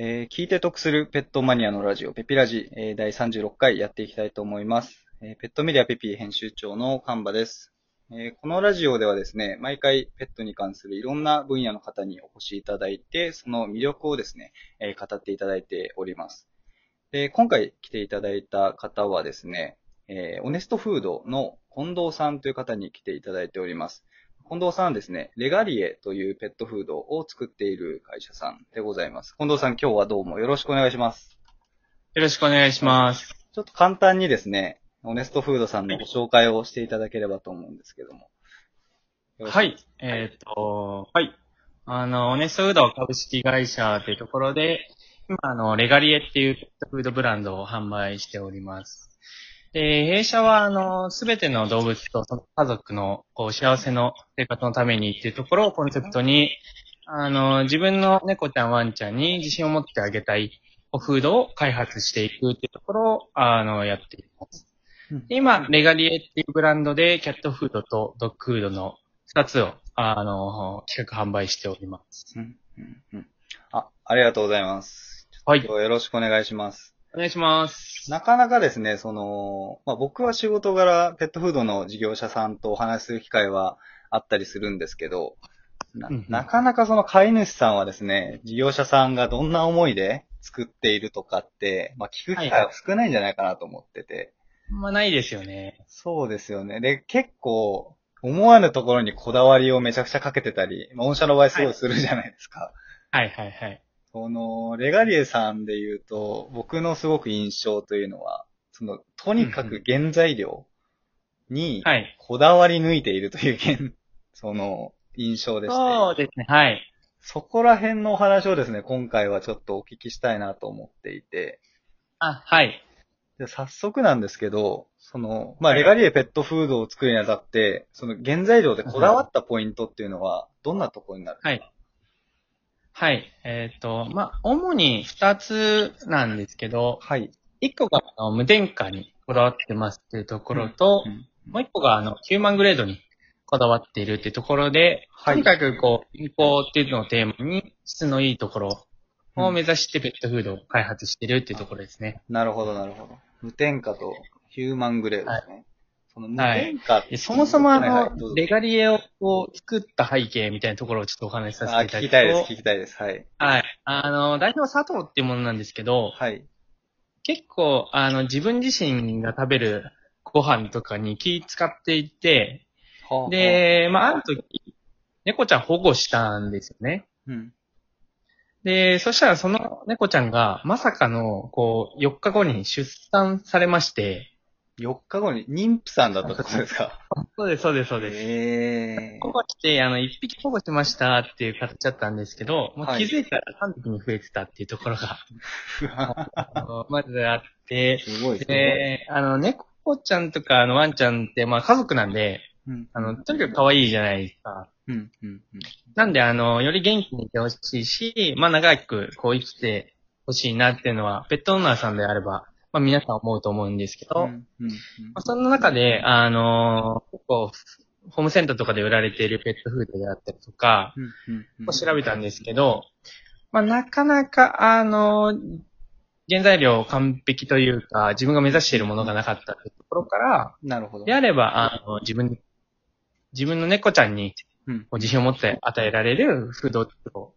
えー聞いて得するペットマニアのラジオ、ペピラジ、えー第36回やっていきたいと思います。えーペットメディアペピ編集長のカンバです、えこのラジオではですね、毎回ペットに関するいろんな分野の方にお越しいただいて、その魅力をですね、え語っていただいております。で今回来ていただいた方はですね、えオネストフードの近藤さんという方に来ていただいております。近藤さんはですね、レガリエというペットフードを作っている会社さんでございます。近藤さん、今日はどうもよろしくお願いします。よろしくお願いします。ちょっと簡単にですね、オネストフードさんのご紹介をしていただければと思うんですけども。はい。えっ、と、はい。あの、オネストフード株式会社というところで、今、あの、レガリエっていうペットフードブランドを販売しております。で、弊社は、あの、すべての動物とその家族の、こう、幸せの生活のためにっていうところをコンセプトに、あの、自分の猫ちゃん、ワンちゃんに自信を持ってあげたい、フードを開発していくっていうところを、あの、やっています。今、レガリエっていうブランドで、キャットフードとドッグフードの二つを、あの、企画販売しております。うんうんうんあ、ありがとうございます。はいよろしくお願いします。お願いします。なかなかですね、その、まあ、僕は仕事柄、ペットフードの事業者さんとお話しする機会はあったりするんですけど、ななかなかその飼い主さんはですね、事業者さんがどんな思いで作っているとかって、まあ、聞く機会は少ないんじゃないかなと思ってて。まあ、ないですよね。そうですよね。で、結構、思わぬところにこだわりをめちゃくちゃかけてたり、まあ御社の場合すごいするじゃないですか。はいはいはい。この、レガリエさんで言うと、僕のすごく印象というのは、その、とにかく原材料に、はい。こだわり抜いているという現、その、印象でして、そうですね。はい。そこら辺のお話をですね、今回はちょっとお聞きしたいなと思っていて、あ、はい。で早速なんですけど、その、まあ、はいレガリエペットフードを作るにあたって、その原材料でこだわったポイントっていうのは、どんなところになるはい。はい。えっ、と、まあ、主に二つなんですけど、はい。一個があの無添加にこだわってますっていうところと、うんもう一個があのヒューマングレードにこだわっているっていうところで、はいとにかくこう、健康っていうのをテーマに質のいいところを目指してペットフードを開発しているっていうところですね。なるほど、なるほど。無添加とヒューマングレードですね。その無添加ってでそもそもあはいはいどうぞの、レガリエをこう作った背景みたいなところをちょっとお話しさせあ、ていただくと。聞きたいです、聞きたいです。はい。はい。あの、代表は佐藤っていうものなんですけど、はい。結構、あの、自分自身が食べるご飯とかに気使っていて、はあ、で、まあ、ある時、猫ちゃん保護したんですよね。うん。で、そしたらその猫ちゃんが、まさかの、こう、4日後に出産されまして、4日後に妊婦さんだったってことですか？そうです、そうです、そうです。ええ保護して、あの、1匹保護しましたっていう形だったんですけど、もうはい気づいたら3匹に増えてたっていうところが、ー。あのまずあって、すごいですね。で、あの、猫ちゃんとか、あの、ワンちゃんって、まあ、家族なんで、うん。あの、とにかく可愛いじゃないですか。うん、うん、うん。なんで、あの、より元気にいてほしいし、まあ、長く、こう、生きてほしいなっていうのは、ペットオーナーさんであれば、まあ、皆さん思うと思うんですけど、うん、うん。まあ、その中で、あの、結構、ホームセンターとかで売られているペットフードであったりとか、調べたんですけど、まあ、なかなか、あの、原材料完璧というか、自分が目指しているものがなかったというところから、なるほど。であれば、あの、自分、自分の猫ちゃんに自信を持って与えられるフードっ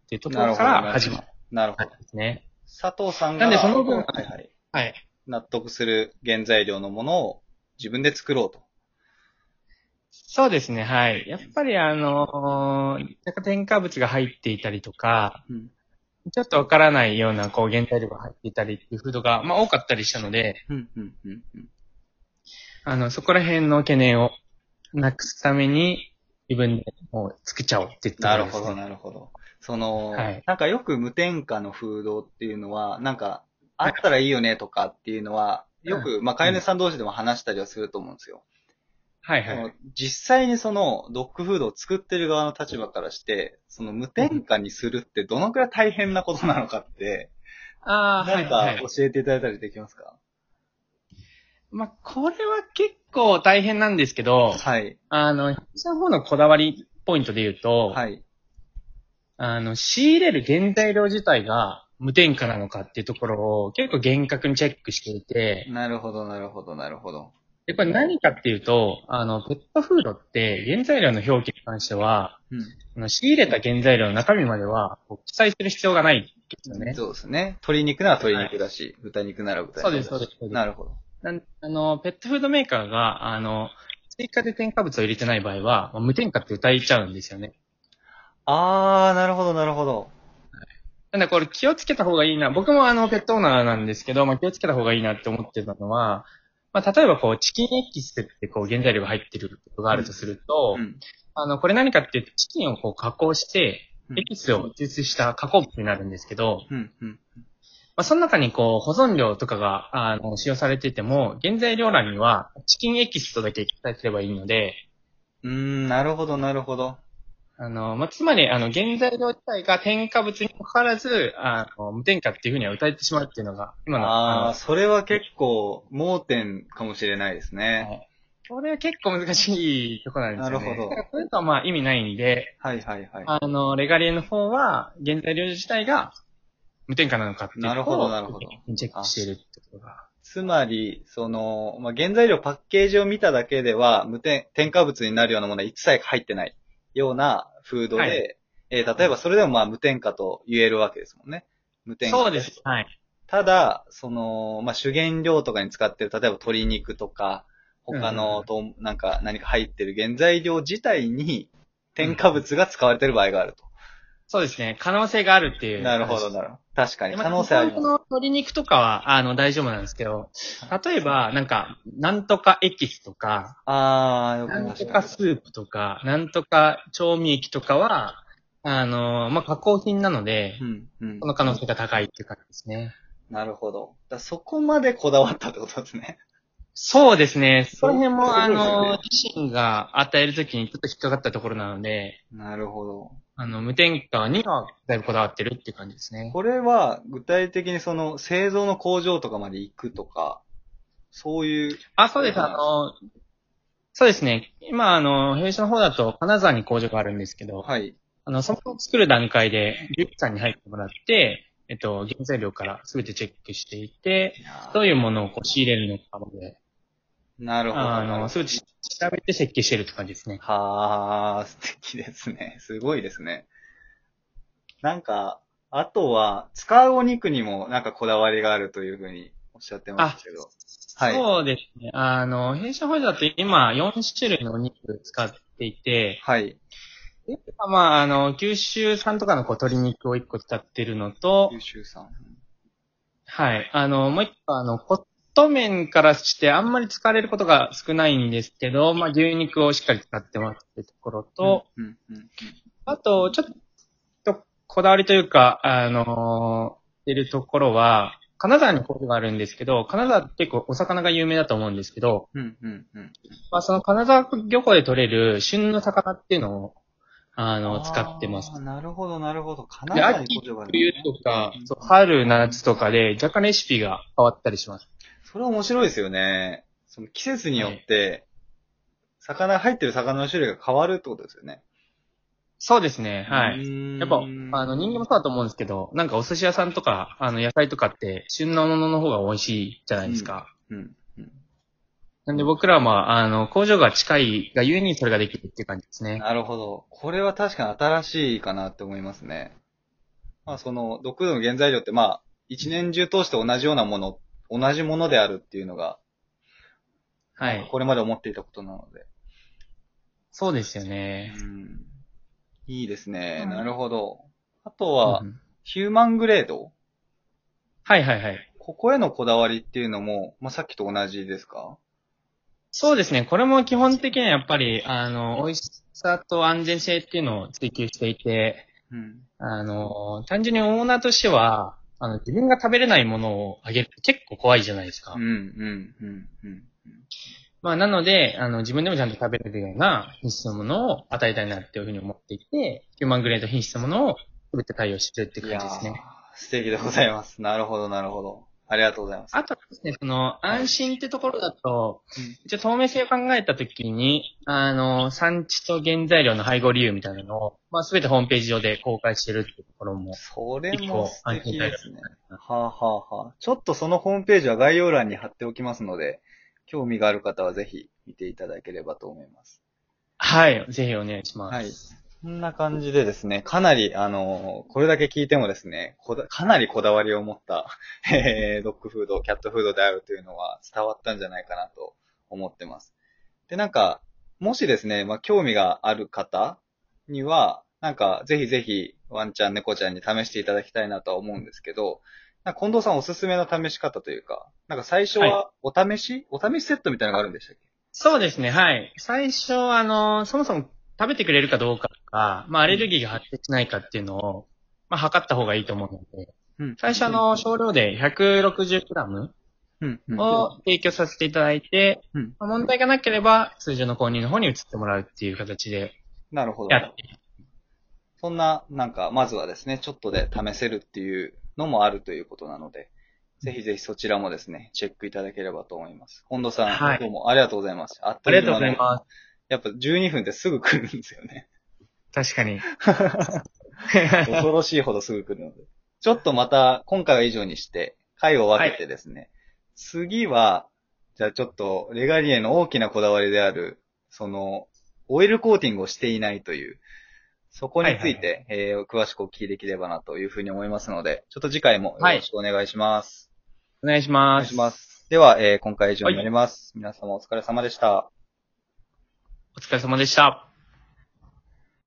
ていうところか。ら始まっなるほど。ですね。佐藤さんが、なんでその分はいはい。はい。納得する原材料のものを自分で作ろうと。そうですね、はい。やっぱりあのーなんか添加物が入っていたりとか、うん。ちょっとわからないようなこう原材料が入っていたりっていうフードが、まあ多かったりしたので、うん、うん、うん。うんあの、そこら辺の懸念をなくすために、自分でもう作っちゃおうって言ってなるほど、なるほど。その、はいなんかよく無添加のフードっていうのは、なんか、あったらいいよねとかっていうのは、よく、まあ、飼い主さん同士でも話したりはすると思うんですよ。はいはい。実際にその、ドッグフードを作ってる側の立場からして、その無添加にするってどのくらい大変なことなのかって、ああ、はないんかはい。教えていただいたりできますか？まあ、これは結構大変なんですけど、はい。あの、弊社の方のこだわりポイントで言うと、はい。あの、仕入れる原材料自体が、無添加なのかっていうところを結構厳格にチェックしていて、なるほど、なるほど、なるほど。で、これ何かっていうと、あの、ペットフードって原材料の表記に関しては、うん。あの仕入れた原材料の中身までは記載する必要がないんですよね。そうですね。鶏肉なら鶏肉だし、豚肉なら豚肉だし。そうですそうですなるほど。なんあの、ペットフードメーカーが、あの、追加で添加物を入れてない場合は、まあ無添加って歌いちゃうんですよね。あー、なるほど、なるほど。なんでこれ気をつけた方がいいな。僕もあの、ペットオーナーなんですけど、まあ気をつけた方がいいなって思ってたのは、まあ例えばこう、チキンエキスってこう、原材料が入ってることがあるとすると、うん。あの、これ何かっていうと、チキンをこう加工して、うんエキスを抽出した加工物になるんですけど、うん、うん。まあ、その中にこう、保存料とかが、あの、使用されてても、原材料欄には、チキンエキスとだけ記載すればいいので、うーん、なるほど、なるほど。あの、まあ、つまり、あの、原材料自体が添加物にもかかわらず、あの、無添加っていうふうには歌えてしまうっていうのが、今の、あー、のそれは結構、盲点かもしれないですね。はいこれは結構難しいところなんですよね。なるほどだからこれとはまあ意味ないんで、はい、はい、はい。あの、レガリエの方は、原材料自体が無添加なのかっていうなるほどなるほどチェックしているってことが。つまり、その、まあ、原材料パッケージを見ただけでは、無添、添加物になるようなものは一切入ってないようなフードで、はいえー例えばそれでもまあ無添加と言えるわけですもんね。無添加。そうです。。はい。ただ、その、まあ、主原料とかに使ってる、例えば鶏肉とか、他うんのと、なんか何か入ってる原材料自体に添加物が使われてる場合があると。そうですね。可能性があるっていう。なるほど、なるほど。確かに。ま可能性あります。の鶏肉とかは、あの、大丈夫なんですけど、例えば、なんか、なんとかエキスとか、あー、よくなんと確かスープとか、なんとか調味液とかは、あの、まあ、加工品なので、うん、うんそ。の可能性が高いっていう感じですね。なるほど。だそこまでこだわったってことですね。そうですね。その辺も、そうあの、自身が与えるときにちょっと引っかかったところなので、なるほど。あの、無添加にはだいぶこだわってるって感じですね。これは、具体的にその、製造の工場とかまで行くとか、そういう、あ、そうです。あの、そうですね。今、あの、弊社の方だと、金沢に工場があるんですけど、はい。あの、その作る段階で、リュックさんに入ってもらって、えっと、原材料からすべてチェックしていて、どういうものをこう仕入れるのかまで、なるほど。あの、すべて調べて設計してるって感じですね。はあ、素敵ですね。すごいですね。なんか、あとは、使うお肉にもなんかこだわりがあるというふうにおっしゃってましたけど。はいそうですね。あの、弊社の方だと今4種類のお肉使っていて、はい。まあ、あの、九州産とかのこう鶏肉を1個使ってるのと、九州さん。はい。あの、もう一個、あの、コット麺からしてあんまり使われることが少ないんですけど、まあ、牛肉をしっかり使ってますってところと、うん、うん、うん。あと、ちょっと、こだわりというか、あの出るところは、金沢に工場があるんですけど、金沢って結構お魚が有名だと思うんですけど、うん、うん、うん。まあ、その金沢漁港で取れる旬の魚っていうのを、あの、使ってます。なるほど、なるほど。金で、沢に秋、工場がある、冬とか、そう春、夏とかで若干レシピが変わったりします。それは面白いですよね。その季節によって、魚、入ってる魚の種類が変わるってことですよね。そうですね、はうい。やっぱ、あの、人間もそうだと思うんですけど、なんかお寿司屋さんとか、あの、野菜とかって、旬のものの方が美味しいじゃないですか。うん。うん。なんで僕らは、あの、工場が近いがゆえにそれができるっていう感じですね。なるほど。これは確かに新しいかなって思いますね。まあ、その、毒の原材料って、まあ、一年中通して同じようなもの、同じものであるっていうのが、はい。これまで思っていたことなので。そうですよね。うん。いいですね。うんなるほど。あとはう、んヒューマングレード？はいはいはい。ここへのこだわりっていうのも、まあ、さっきと同じですか？そうですね。これも基本的にはやっぱり、あの、美味しさと安全性っていうのを追求していて、うん。あの、単純にオーナーとしては、あの、自分が食べれないものをあげるって結構怖いじゃないですか。うん、うん、うん、うん。まあ、なので、あの、自分でもちゃんと食べれるような品質のものを与えたいなっていうふうに思っていて、ヒューマングレード品質のものを全て対応してるって感じですね。ー素敵でございます。なるほど、なるほど。ありがとうございます。あとですね、その、安心ってところだと、うん一応透明性を考えたときに、あの、産地と原材料の配合理由みたいなのを、まあ、すべてホームページ上で公開してるってところも、それも素敵ですね。はあ、はあはあ、ちょっとそのホームページは概要欄に貼っておきますので、興味がある方はぜひ見ていただければと思います。はい、ぜひお願いします。はい。こんな感じでですね、かなり、あの、これだけ聞いてもですね、こだかなりこだわりを持った、えードッグフード、キャットフードであるというのは伝わったんじゃないかなと思ってます。で、なんか、もしですね、まあ、興味がある方には、なんか、ぜひぜひ、ワンちゃん、猫ちゃんに試していただきたいなとは思うんですけど、なんか近藤さんおすすめの試し方というか、なんか最初はお試し、お試しセットみたいなのがあるんでしたっけ？そうですね、はい。最初、あの、そもそも食べてくれるかどうかとか、まあ、アレルギーが発生しないかっていうのを、まあ、測った方がいいと思うので、うん最初、あの、少量で 160g うん、うん。を提供させていただいて、うんまあ問題がなければ、通常の購入の方に移ってもらうっていう形でなるほど。やってそんな、なんか、まずはですね、ちょっとで試せるっていうのもあるということなので、ぜひぜひそちらもですね、チェックいただければと思います。近藤さん、はいどうもありがとうございます。あっありがとうございす。ます。やっぱ12分って すぐ来るんですよね。確かに。恐ろしいほどすぐ来るので。ちょっとまた、今回は以上にして、回を分けてですね、次は、じゃあちょっと、レガリエの大きなこだわりである、その、オイルコーティングをしていないという、そこについて、えー詳しくお聞きできればなというふうに思いますので、ちょっと次回もよろしくお願いします。お願いしおます。願いします。では、えー今回は以上になります。皆様お疲れ様でした。お疲れ様でした。